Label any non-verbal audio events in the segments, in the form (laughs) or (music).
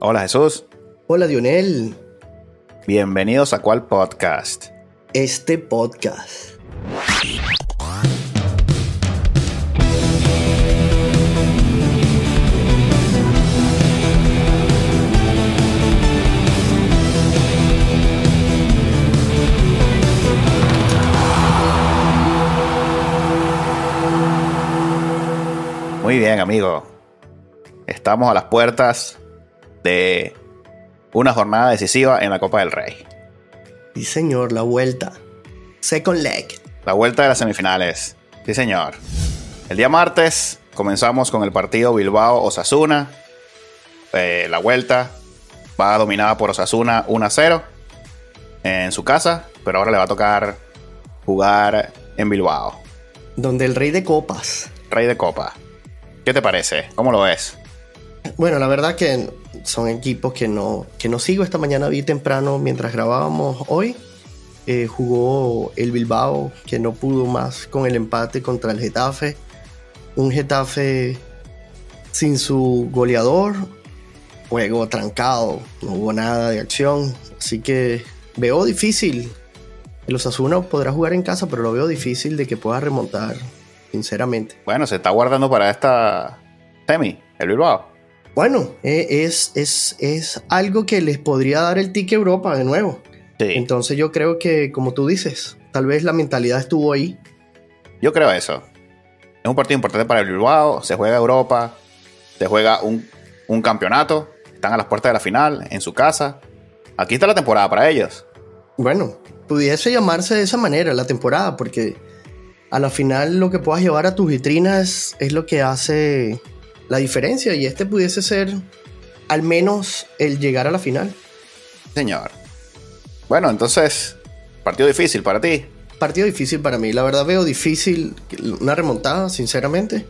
Hola Jesús. Hola Dionel. Bienvenidos a cuál podcast. Este podcast. Muy bien, amigo. Estamos a las puertas de una jornada decisiva en la Copa del Rey. Sí, señor, la vuelta. Second leg. La vuelta de las semifinales. Sí, señor. El día martes comenzamos con el partido Bilbao-Osasuna. Eh, la vuelta va dominada por Osasuna 1-0 en su casa, pero ahora le va a tocar jugar en Bilbao. Donde el rey de copas. Rey de copa. ¿Qué te parece? ¿Cómo lo ves? Bueno, la verdad que son equipos que no, que no sigo. Esta mañana vi temprano mientras grabábamos hoy. Eh, jugó el Bilbao, que no pudo más con el empate contra el Getafe. Un Getafe sin su goleador. Juego trancado, no hubo nada de acción. Así que veo difícil. El Osasuna podrá jugar en casa, pero lo veo difícil de que pueda remontar sinceramente. Bueno, se está guardando para esta semi, el Bilbao. Bueno, eh, es, es, es algo que les podría dar el ticket Europa de nuevo. Sí. Entonces yo creo que, como tú dices, tal vez la mentalidad estuvo ahí. Yo creo eso. Es un partido importante para el Bilbao, se juega Europa, se juega un, un campeonato, están a las puertas de la final, en su casa. Aquí está la temporada para ellos. Bueno, pudiese llamarse de esa manera la temporada, porque a la final lo que puedas llevar a tus vitrinas es lo que hace la diferencia y este pudiese ser al menos el llegar a la final. Señor. Bueno, entonces, partido difícil para ti. Partido difícil para mí, la verdad veo difícil una remontada, sinceramente.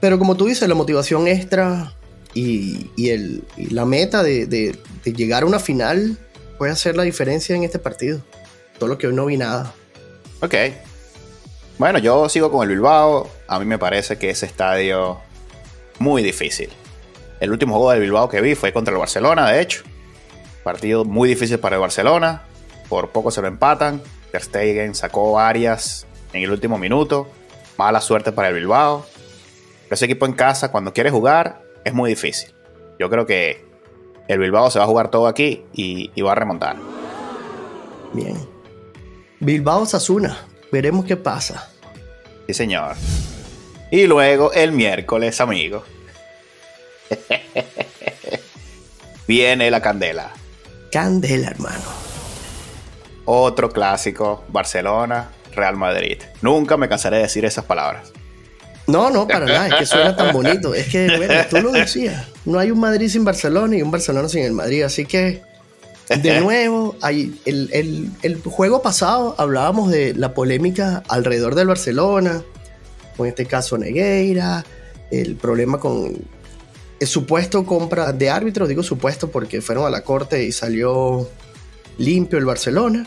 Pero como tú dices, la motivación extra y, y el, y la meta de, de, de llegar a una final puede hacer la diferencia en este partido. Todo lo que hoy no vi nada. Ok. Bueno, yo sigo con el Bilbao. A mí me parece que ese estadio muy difícil. El último juego del Bilbao que vi fue contra el Barcelona, de hecho. Partido muy difícil para el Barcelona. Por poco se lo empatan. Ter Stegen sacó varias en el último minuto. Mala suerte para el Bilbao. Pero ese equipo en casa, cuando quiere jugar, es muy difícil. Yo creo que el Bilbao se va a jugar todo aquí y, y va a remontar. Bien. Bilbao Sasuna. Veremos qué pasa. Sí, señor. Y luego el miércoles, amigo. Viene la candela. Candela, hermano. Otro clásico, Barcelona, Real Madrid. Nunca me cansaré de decir esas palabras. No, no, para nada, es que suena tan bonito. Es que, bueno, tú lo decías, no hay un Madrid sin Barcelona y un Barcelona sin el Madrid, así que, de nuevo, hay el, el, el juego pasado hablábamos de la polémica alrededor del Barcelona, con este caso Negueira, el problema con el supuesto compra de árbitros, digo supuesto porque fueron a la corte y salió limpio el Barcelona.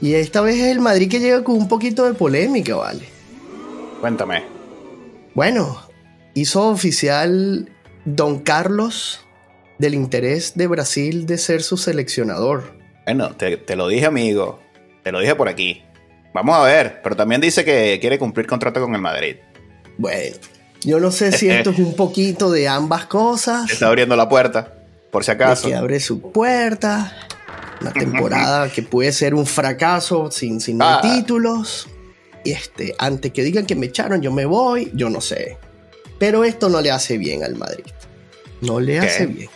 Y esta vez es el Madrid que llega con un poquito de polémica, ¿vale? Cuéntame. Bueno, hizo oficial Don Carlos del interés de Brasil de ser su seleccionador. Bueno, te, te, lo dije, amigo. Te lo dije por aquí. Vamos a ver, pero también dice que quiere cumplir contrato con el Madrid. Bueno, yo no sé si esto es un poquito de ambas cosas. Está abriendo la puerta, por si acaso. Que abre su puerta. Una temporada que puede ser un fracaso sin, sin ah. títulos. Y este, antes que digan que me echaron, yo me voy, yo no sé. Pero esto no le hace bien al Madrid. No le hace bien.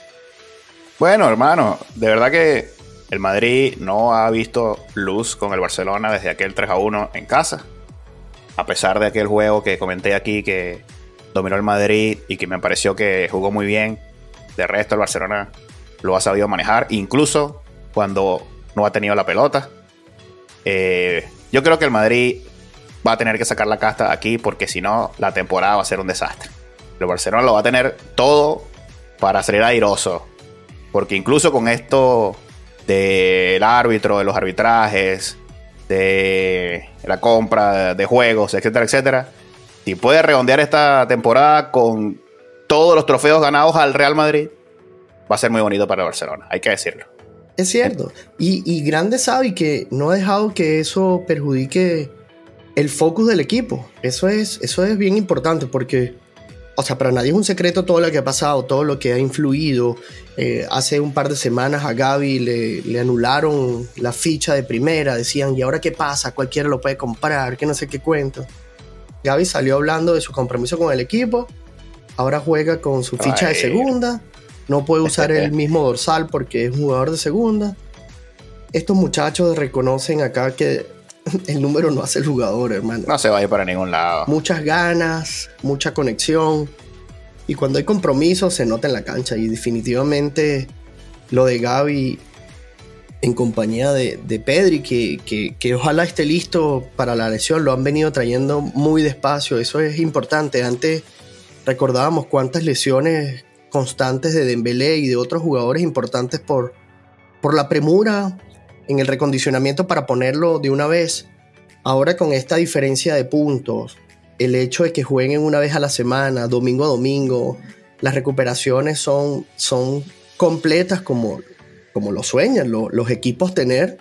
Bueno, hermano, de verdad que el Madrid no ha visto luz con el Barcelona desde aquel 3 a 1 en casa. A pesar de aquel juego que comenté aquí que dominó el Madrid y que me pareció que jugó muy bien. De resto, el Barcelona lo ha sabido manejar, incluso cuando no ha tenido la pelota. Eh, yo creo que el Madrid va a tener que sacar la casta aquí porque si no, la temporada va a ser un desastre. El Barcelona lo va a tener todo para salir airoso. Porque incluso con esto del árbitro, de los arbitrajes, de la compra de juegos, etcétera, etcétera, si puede redondear esta temporada con todos los trofeos ganados al Real Madrid, va a ser muy bonito para Barcelona, hay que decirlo. Es cierto. Y, y grande sabe que no ha dejado que eso perjudique el focus del equipo. Eso es, eso es bien importante porque, o sea, para nadie es un secreto todo lo que ha pasado, todo lo que ha influido. Eh, hace un par de semanas a Gaby le, le, anularon la ficha de primera, decían, ¿y ahora qué pasa? Cualquiera lo puede comprar, que no sé qué cuento. Gaby salió hablando de su compromiso con el equipo, ahora juega con su ficha de segunda, no puede usar el (laughs) mismo dorsal porque es jugador de segunda. Estos muchachos reconocen acá que (laughs) el número no hace el jugador, hermano. No se va a ir para ningún lado. Muchas ganas, mucha conexión. Y cuando hay compromiso se nota en la cancha. Y definitivamente lo de Gaby en compañía de, de Pedri, que, que, que, ojalá esté listo para la lesión, lo han venido trayendo muy despacio. Eso es importante. Antes recordábamos cuántas lesiones constantes de Dembélé y de otros jugadores importantes por, por la premura en el recondicionamiento para ponerlo de una vez. Ahora con esta diferencia de puntos, el hecho de que jueguen una vez a la semana, domingo a domingo, las recuperaciones son, son completas como, como lo sueñan los equipos tener.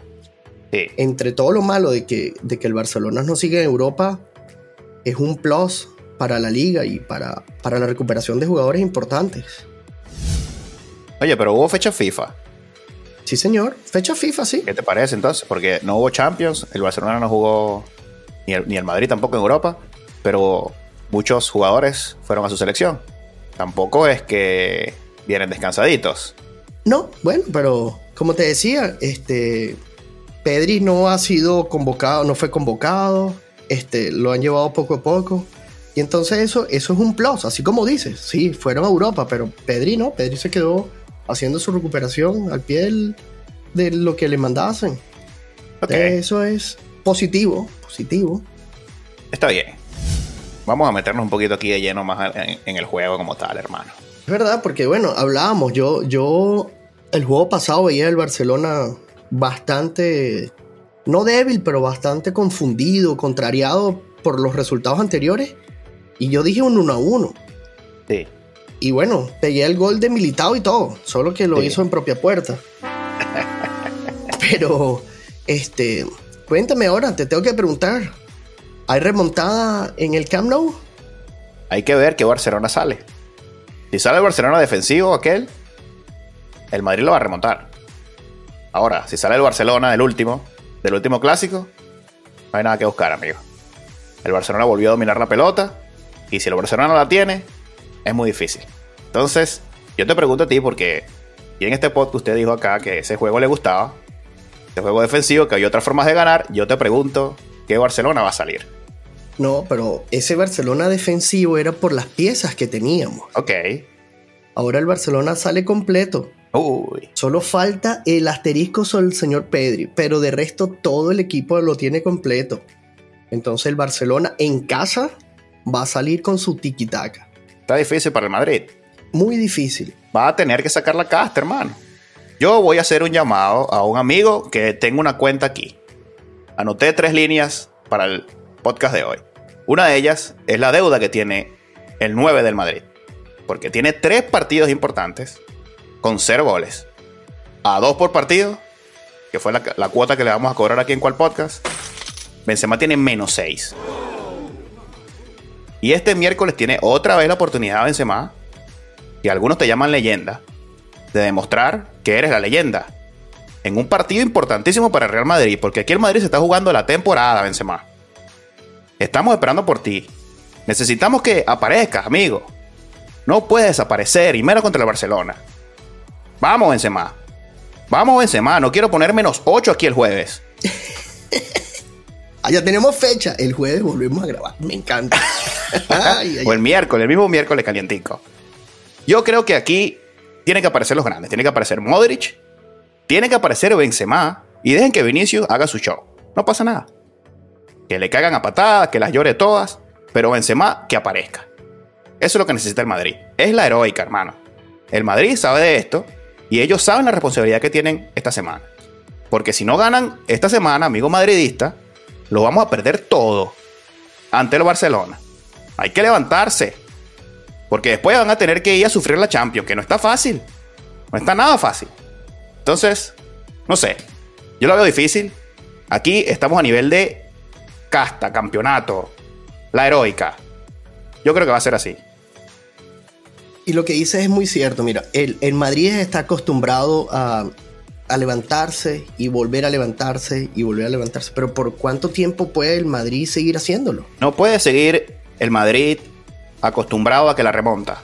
Entre todo lo malo de que, de que el Barcelona no sigue en Europa, es un plus para la liga y para, para la recuperación de jugadores importantes. Oye, pero hubo fecha FIFA. Sí, señor. Fecha FIFA, sí. ¿Qué te parece entonces? Porque no hubo Champions, el Barcelona no jugó, ni el, ni el Madrid tampoco en Europa, pero muchos jugadores fueron a su selección. Tampoco es que vienen descansaditos. No, bueno, pero como te decía, este Pedri no ha sido convocado, no fue convocado, este, lo han llevado poco a poco. Y entonces eso, eso es un plus, así como dices. Sí, fueron a Europa, pero Pedri no, Pedri se quedó haciendo su recuperación al pie de lo que le mandasen. Eso es positivo, positivo. Está bien. Vamos a meternos un poquito aquí de lleno más en, el juego como tal, hermano. Es verdad, porque bueno, hablábamos, yo, yo el juego pasado veía el Barcelona bastante, no débil, pero bastante confundido, contrariado por los resultados anteriores. Y yo dije un 1 a 1. Sí. Y bueno, pegué el gol de Militao y todo, solo que lo hizo en propia puerta. Pero, este, cuéntame ahora, te tengo que preguntar. ¿Hay remontada en el Camp Nou? Hay que ver qué Barcelona sale. Si sale el Barcelona defensivo aquel, el Madrid lo va a remontar. Ahora, si sale el Barcelona del último, del último clásico, no hay nada que buscar, amigo. El Barcelona volvió a dominar la pelota y si el Barcelona la tiene, es muy difícil. Entonces, yo te pregunto a ti porque y en este podcast usted dijo acá que ese juego le gustaba, ese juego defensivo, que hay otras formas de ganar. Yo te pregunto, ¿qué Barcelona va a salir? No, pero ese Barcelona defensivo era por las piezas que teníamos. Ok. Ahora el Barcelona sale completo. Uy. Solo falta el asterisco sobre el señor Pedri, pero de resto todo el equipo lo tiene completo. Entonces el Barcelona en casa va a salir con su tiki-taka. Está difícil para el Madrid. Muy difícil. Va a tener que sacar la casta, hermano. Yo voy a hacer un llamado a un amigo que tengo una cuenta aquí. Anoté tres líneas para el podcast de hoy. Una de ellas es la deuda que tiene el 9 del Madrid. Porque tiene tres partidos importantes con cero goles. A dos por partido, que fue la, la cuota que le vamos a cobrar aquí en cual podcast. Benzema tiene menos seis. Y este miércoles tiene otra vez la oportunidad Benzema, que algunos te llaman leyenda, de demostrar que eres la leyenda. En un partido importantísimo para el Real Madrid, porque aquí el Madrid se está jugando la temporada, Benzema. Estamos esperando por ti. Necesitamos que aparezcas, amigo. No puedes desaparecer, y menos contra el Barcelona. Vamos, Benzema. Vamos, Benzema. No quiero poner menos 8 aquí el jueves. (laughs) Ya tenemos fecha. El jueves volvemos a grabar. Me encanta. (laughs) o el miércoles, el mismo miércoles calientico. Yo creo que aquí tienen que aparecer los grandes. Tiene que aparecer Modric. Tiene que aparecer Benzema. Y dejen que Vinicius haga su show. No pasa nada. Que le caigan a patadas, que las llore todas. Pero Benzema que aparezca. Eso es lo que necesita el Madrid. Es la heroica, hermano. El Madrid sabe de esto. Y ellos saben la responsabilidad que tienen esta semana. Porque si no ganan esta semana, amigo madridista, lo vamos a perder todo ante el Barcelona. Hay que levantarse. Porque después van a tener que ir a sufrir la Champions, que no está fácil. No está nada fácil. Entonces, no sé. Yo lo veo difícil. Aquí estamos a nivel de casta, campeonato, la heroica. Yo creo que va a ser así. Y lo que dices es muy cierto. Mira, el, el Madrid está acostumbrado a, a levantarse y volver a levantarse y volver a levantarse. Pero ¿por cuánto tiempo puede el Madrid seguir haciéndolo? No puede seguir el Madrid acostumbrado a que la remonta.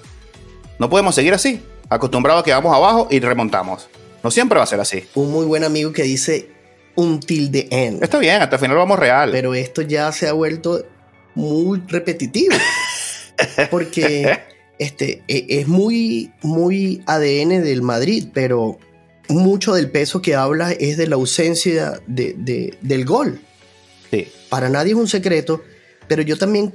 No podemos seguir así, acostumbrado a que vamos abajo y remontamos. No siempre va a ser así. Un muy buen amigo que dice un tilde end. Está bien, hasta el final vamos real. Pero esto ya se ha vuelto muy repetitivo. (laughs) Porque este, e, es muy, muy ADN del Madrid, pero mucho del peso que habla es de la ausencia de, del gol. Sí. Para nadie es un secreto, pero yo también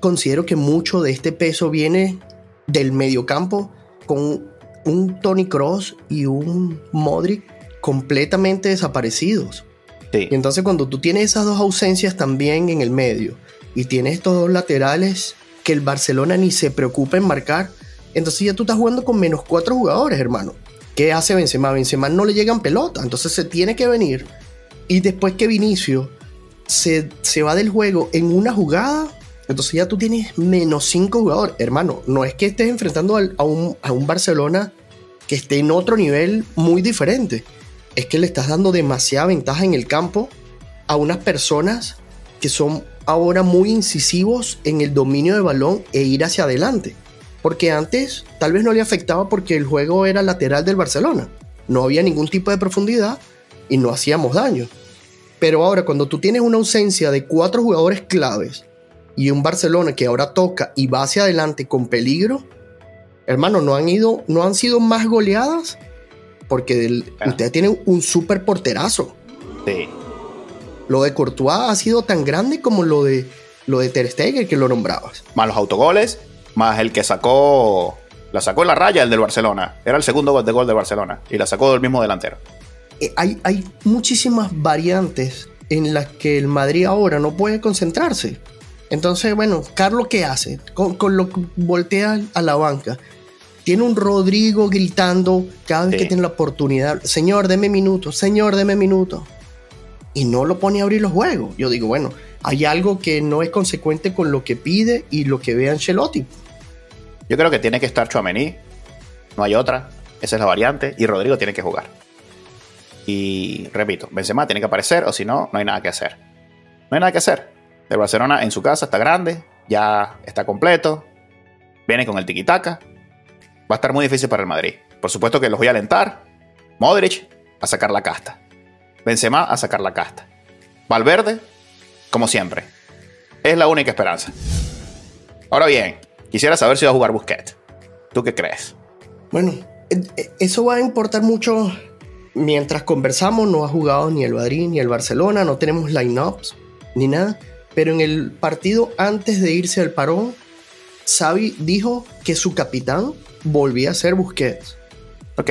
considero que mucho de este peso viene del mediocampo con un Tony Cross y un Modric completamente desaparecidos. Sí. Y entonces cuando tú tienes esas dos ausencias también en el medio y tienes estos dos laterales que el Barcelona ni se preocupa en marcar, entonces ya tú estás jugando con menos cuatro jugadores, hermano. ¿Qué hace Benzema? Benzema no le llegan pelota, entonces se tiene que venir. Y después que Vinicio se, se va del juego en una jugada, entonces ya tú tienes menos cinco jugadores. Hermano, no es que estés enfrentando a un, a un Barcelona que esté en otro nivel muy diferente. Es que le estás dando demasiada ventaja en el campo a unas personas que son ahora muy incisivos en el dominio de balón e ir hacia adelante. Porque antes tal vez no le afectaba porque el juego era lateral del Barcelona. No había ningún tipo de profundidad y no hacíamos daño. Pero ahora cuando tú tienes una ausencia de cuatro jugadores claves y un Barcelona que ahora toca y va hacia adelante con peligro, hermano, no han ido, no han sido más goleadas porque del- Ah. ustedes tienen un súper porterazo. Sí. Lo de Courtois ha sido tan grande como lo de lo de Ter Stegen que lo nombrabas. Más los autogoles, más el que sacó. La sacó en la raya el del Barcelona. Era el segundo gol de gol del Barcelona. Y la sacó del mismo delantero. Eh, hay, hay muchísimas variantes en las que el Madrid ahora no puede concentrarse. Entonces, bueno, Carlos, ¿qué hace? Con, con lo que voltea a la banca. Tiene un Rodrigo gritando cada vez Sí. que tiene la oportunidad. Señor, deme minutos. Señor, deme minutos. Y no lo pone a abrir los juegos. Yo digo, bueno, hay algo que no es consecuente con lo que pide y lo que ve Ancelotti. Yo creo que tiene que estar Chuamení. No hay otra. Esa es la variante. Y Rodrigo tiene que jugar. Y repito, Benzema tiene que aparecer o si no, no hay nada que hacer. No hay nada que hacer. El Barcelona en su casa está grande, ya está completo, viene con el tiquitaca. Va a estar muy difícil para el Madrid. Por supuesto que los voy a alentar. Modric a sacar la casta. Benzema a sacar la casta. Valverde, como siempre. Es la única esperanza. Ahora bien, quisiera saber si va a jugar Busquets. ¿Tú qué crees? Bueno, eh, eh, eso va a importar mucho. Mientras conversamos, no ha jugado ni el Madrid ni el Barcelona, no tenemos line-ups ni nada. Pero en el partido antes de irse al parón, Xavi dijo que su capitán volvía a ser Busquets. Ok.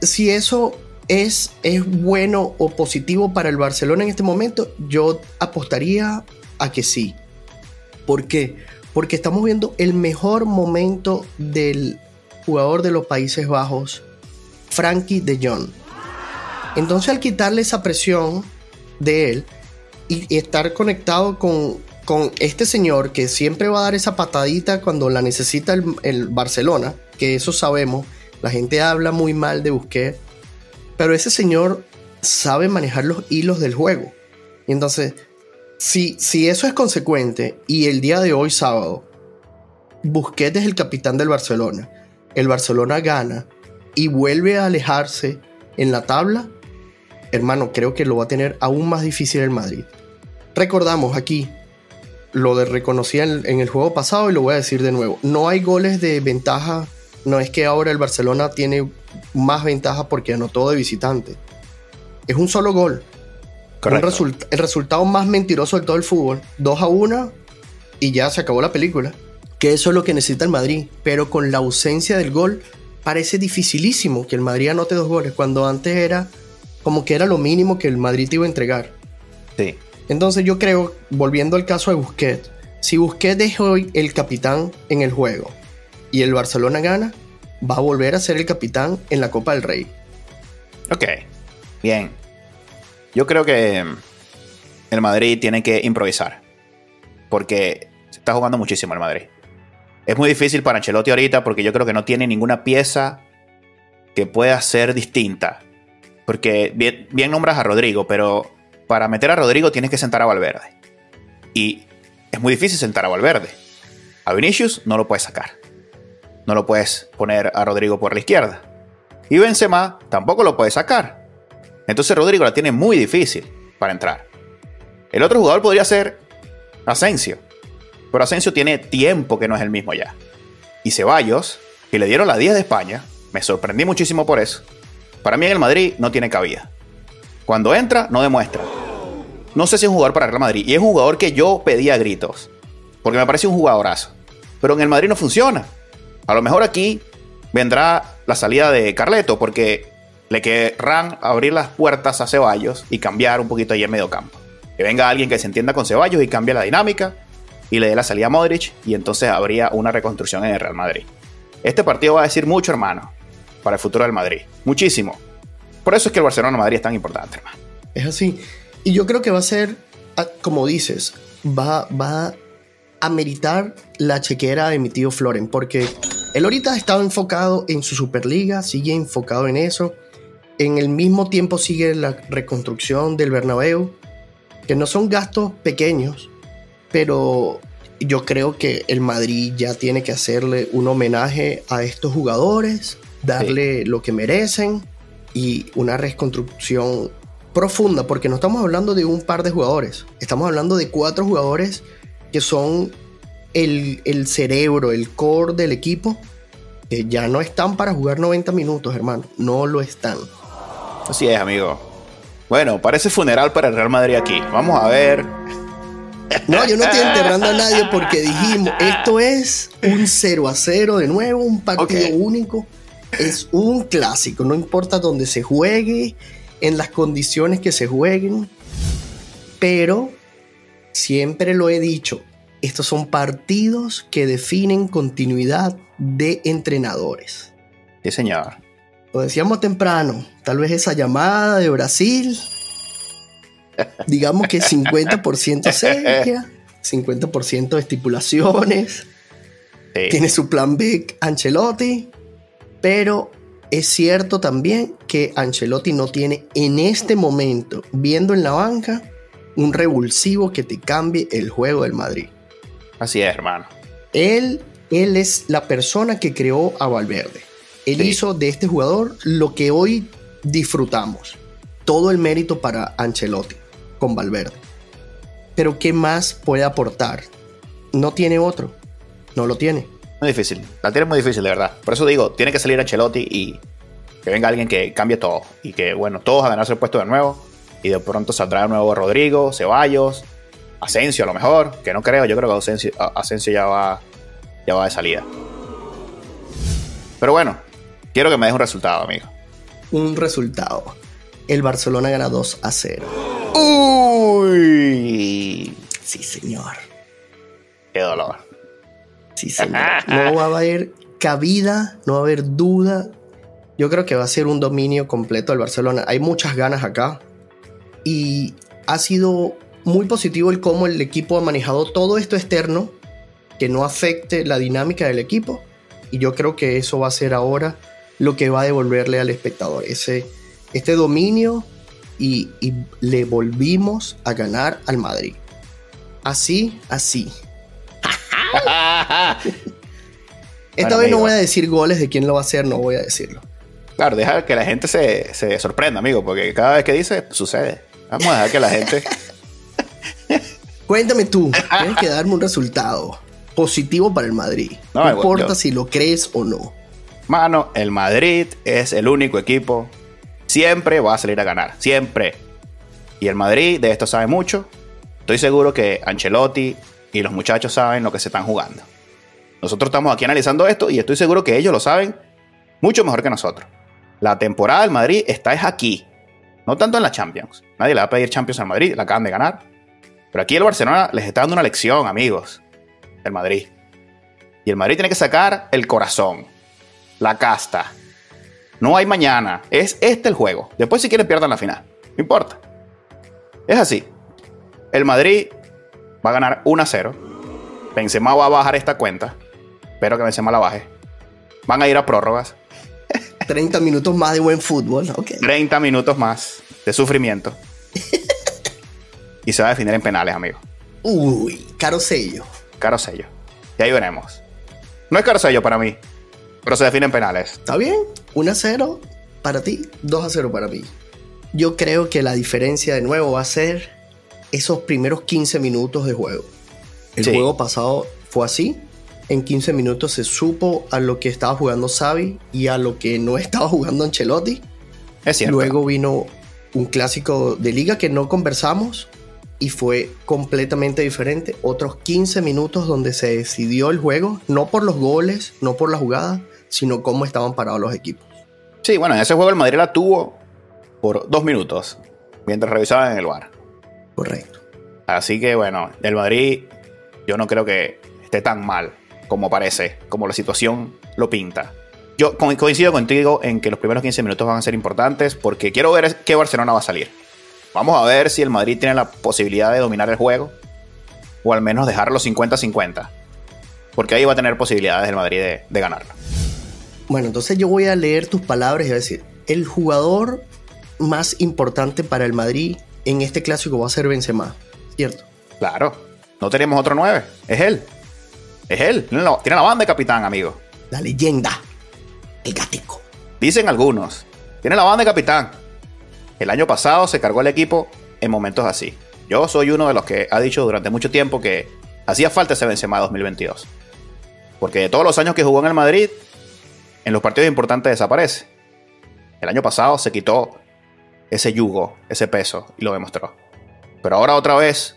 Si eso es, es bueno o positivo para el Barcelona en este momento, yo apostaría a que sí. ¿Por qué? Porque estamos viendo el mejor momento del jugador de los Países Bajos, Frankie de Jong. Entonces al quitarle esa presión de él y, y estar conectado con, con este señor que siempre va a dar esa patadita cuando la necesita el, el Barcelona, que eso sabemos, la gente habla muy mal de Busquets, pero ese señor sabe manejar los hilos del juego. Y entonces, si, si eso es consecuente y el día de hoy sábado, Busquets es el capitán del Barcelona, el Barcelona gana y vuelve a alejarse en la tabla, hermano, creo que lo va a tener aún más difícil el Madrid. Recordamos aquí lo de reconocía en, el juego pasado y lo voy a decir de nuevo. No hay goles de ventaja. No es que ahora el Barcelona tiene más ventaja porque anotó de visitante. Es un solo gol. Un Correcto. result- el resultado más mentiroso de todo el fútbol. 2 a 1 y ya se acabó la película. Que eso es lo que necesita el Madrid. Pero con la ausencia del gol, parece dificilísimo que el Madrid anote dos goles. Cuando antes era como que era lo mínimo que el Madrid te iba a entregar. Sí. Entonces yo creo, volviendo al caso de Busquets, si Busquets es hoy el capitán en el juego y el Barcelona gana, va a volver a ser el capitán en la Copa del Rey. Ok, bien. Yo creo que el Madrid tiene que improvisar. Porque se está jugando muchísimo el Madrid. Es muy difícil para Ancelotti ahorita porque yo creo que no tiene ninguna pieza que pueda ser distinta. Porque bien, nombras a Rodrigo, pero para meter a Rodrigo tienes que sentar a Valverde. Y es muy difícil sentar a Valverde. A Vinicius no lo puedes sacar. No lo puedes poner a Rodrigo por la izquierda. Y Benzema tampoco lo puedes sacar. Entonces Rodrigo la tiene muy difícil para entrar. El otro jugador podría ser Asensio. Pero Asensio tiene tiempo que no es el mismo ya. Y Ceballos, que le dieron la 10 de España, me sorprendí muchísimo por eso. Para mí en el Madrid no tiene cabida. Cuando entra, no demuestra. No sé si es un jugador para Real Madrid. Y es un jugador que yo pedía gritos. Porque me parece un jugadorazo. Pero en el Madrid no funciona. A lo mejor aquí vendrá la salida de Carleto. Porque le querrán abrir las puertas a Ceballos y cambiar un poquito ahí en medio campo. Que venga alguien que se entienda con Ceballos y cambie la dinámica y le dé la salida a Modric y entonces habría una reconstrucción en el Real Madrid. Este partido va a decir mucho, hermano, para el futuro del Madrid. Muchísimo. Por eso es que el Barcelona-Madrid es tan importante, hermano. Es así. Y yo creo que va a ser, ah, como dices, va, va a meritar la chequera de mi tío Floren, porque él ahorita ha estado enfocado en su Superliga, sigue enfocado en eso. En el mismo tiempo sigue la reconstrucción del Bernabéu, que no son gastos pequeños, pero yo creo que el Madrid ya tiene que hacerle un homenaje a estos jugadores, darle lo que merecen y una reconstrucción profunda, porque no estamos hablando de un par de jugadores, estamos hablando de cuatro jugadores que son el, el cerebro, el core del equipo, que ya no están para jugar 90 minutos, hermano, no lo están. Así es, amigo. Bueno, parece funeral para el Real Madrid aquí. Vamos a ver no, yo no estoy (laughs) enterrando a nadie porque dijimos, esto es un 0 a 0 de nuevo, un partido único. Es un clásico, no importa dónde se juegue, en las condiciones que se jueguen. Pero siempre lo he dicho, estos son partidos que definen continuidad de entrenadores. Sí, señor. Lo decíamos temprano, tal vez esa llamada de Brasil digamos que 50% seria, 50% estipulaciones. Tiene su plan B Ancelotti, pero es cierto también que Ancelotti no tiene en este momento, viendo en la banca, un revulsivo que te cambie el juego del Madrid. Así es, hermano. Él, él es la persona que creó a Valverde. Él hizo de este jugador lo que hoy disfrutamos. Todo el mérito para Ancelotti con Valverde. Pero ¿qué más puede aportar? No tiene otro. No lo tiene. Muy difícil. La tiene muy difícil, de verdad. Por eso digo, tiene que salir Ancelotti y que venga alguien que cambie todo. Y que, bueno, todos a ganarse el puesto de nuevo. Y de pronto saldrá de nuevo Rodrigo, Ceballos, Asensio a lo mejor. Que no creo, yo creo que Asensio, Asensio ya, va, ya va de salida. Pero bueno, quiero que me des un resultado, amigo. Un resultado. El Barcelona gana 2 a 0. Uy. Sí, señor. Qué dolor. Sí, señor. No va a haber cabida, no va a haber duda. Yo creo que va a ser un dominio completo del Barcelona. Hay muchas ganas acá. Y ha sido muy positivo el cómo el equipo ha manejado todo esto externo que no afecte la dinámica del equipo. Y yo creo que eso va a ser ahora lo que va a devolverle al espectador. Ese, este dominio y, le volvimos a ganar al Madrid. Así, así. (laughs) Esta vez no voy a decir goles de quién lo va a hacer, no voy a decirlo. Claro, deja que la gente se, se sorprenda, amigo, porque cada vez que dice, sucede. Vamos a dejar que la gente. (laughs) Cuéntame tú, tienes que darme un resultado positivo para el Madrid. No, importa si lo crees o no. Mano, el Madrid es el único equipo siempre va a salir a ganar, siempre. Y el Madrid de esto sabe mucho. Estoy seguro que Ancelotti y los muchachos saben lo que se están jugando. Nosotros estamos aquí analizando esto y estoy seguro que ellos lo saben mucho mejor que nosotros. La temporada del Madrid está es aquí, no tanto en la Champions. Nadie le va a pedir Champions al Madrid, la acaban de ganar. Pero aquí el Barcelona les está dando una lección, amigos, del Madrid. Y el Madrid tiene que sacar el corazón. La casta. No hay mañana. Es este el juego. Después, si quieren, pierdan la final. No importa. Es así. El Madrid va a ganar 1 a 0. Benzema va a bajar esta cuenta. Espero que Benzema la baje. Van a ir a prórrogas. (laughs) 30 minutos más de buen fútbol. Okay. 30 minutos más de sufrimiento. (laughs) y se va a definir en penales, amigo. Uy, caro sello. Caro sello. Y ahí veremos. No es caro sello para mí, pero se define en penales. Está bien. 1 a 0 para ti, 2 a 0 para mí. Yo creo que la diferencia de nuevo va a ser esos primeros 15 minutos de juego. El juego pasado fue así. En 15 minutos se supo a lo que estaba jugando Xavi y a lo que no (laughs) estaba jugando Ancelotti. Es cierto. Luego vino un clásico de liga que no conversamos y fue completamente diferente. Otros 15 minutos donde se decidió el juego, no por los goles, no por la jugada, sino cómo estaban parados los equipos. Sí, bueno, en ese juego el Madrid la tuvo por dos minutos mientras revisaban en el bar. Correcto. Así que bueno, el Madrid yo no creo que esté tan mal como parece, como la situación lo pinta. Yo coincido contigo en que los primeros 15 minutos van a ser importantes porque quiero ver qué Barcelona va a salir. Vamos a ver si el Madrid tiene la posibilidad de dominar el juego o al menos dejarlo 50-50. Porque ahí va a tener posibilidades el Madrid de, de ganarlo. Bueno, entonces yo voy a leer tus palabras y voy a decir, el jugador más importante para el Madrid en este clásico va a ser Benzema, ¿cierto? Claro, no tenemos otro 9, es él. Es él, tiene la, banda de capitán, amigo. La leyenda, el gatico. Dicen algunos, tiene la banda de capitán. El año pasado se cargó el equipo en momentos así. Yo soy uno de los que ha dicho durante mucho tiempo que hacía falta ese Benzema 2022. Porque de todos los años que jugó en el Madrid, en los partidos importantes desaparece. El año pasado se quitó ese yugo, ese peso, y lo demostró. Pero ahora otra vez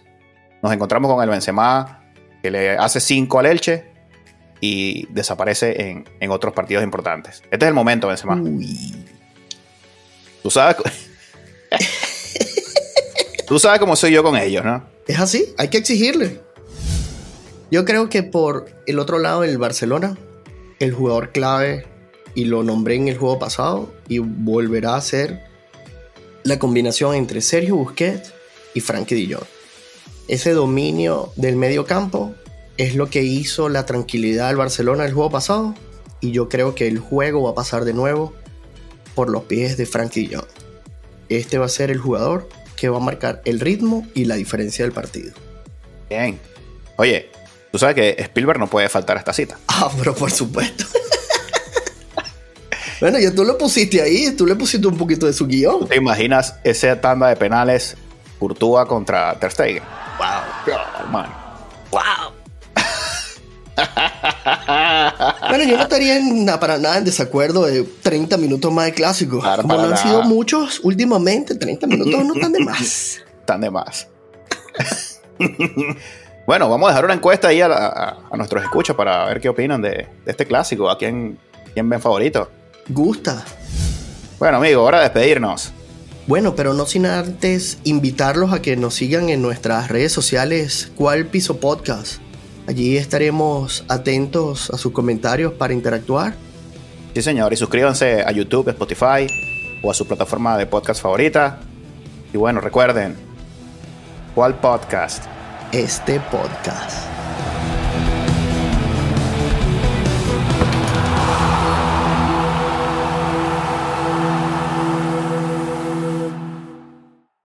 nos encontramos con el Benzema que le hace 5 al Elche y desaparece en, otros partidos importantes. Este es el momento, Benzema. Tú sabes... (laughs) Tú sabes cómo soy yo con ellos, ¿no? Es así, hay que exigirle. Yo creo que por el otro lado, el Barcelona, el jugador clave y lo nombré en el juego pasado y volverá a ser la combinación entre Sergio Busquets y Frankie Jong. Ese dominio del medio campo es lo que hizo la tranquilidad del Barcelona el juego pasado y yo creo que el juego va a pasar de nuevo por los pies de Frankie Jong. Este va a ser el jugador que va a marcar el ritmo y la diferencia del partido. Bien. Oye, tú sabes que Spielberg no puede faltar a esta cita. Ah, pero por supuesto. (laughs) Bueno, ya tú lo pusiste ahí, tú le pusiste un poquito de su guion. ¿Te imaginas esa tanda de penales Courtois contra Ter Stegen? Wow. man. Wow. bueno, yo no estaría para nada en desacuerdo de 30 minutos más de clásico. Como no han sido muchos últimamente, 30 minutos no están de más. (laughs) Están de más. (laughs) bueno, vamos a dejar una encuesta ahí a, nuestros escuchas para ver qué opinan de, este clásico. ¿A quién, quién ven favorito? Gusta. Bueno, amigo, hora de despedirnos. Bueno, pero no sin antes invitarlos a que nos sigan en nuestras redes sociales, cuál piso podcast. Allí estaremos atentos a sus comentarios para interactuar. Sí, señor, y suscríbanse a YouTube, Spotify o a su plataforma de podcast favorita. Y bueno, recuerden, ¿cuál podcast? Este podcast.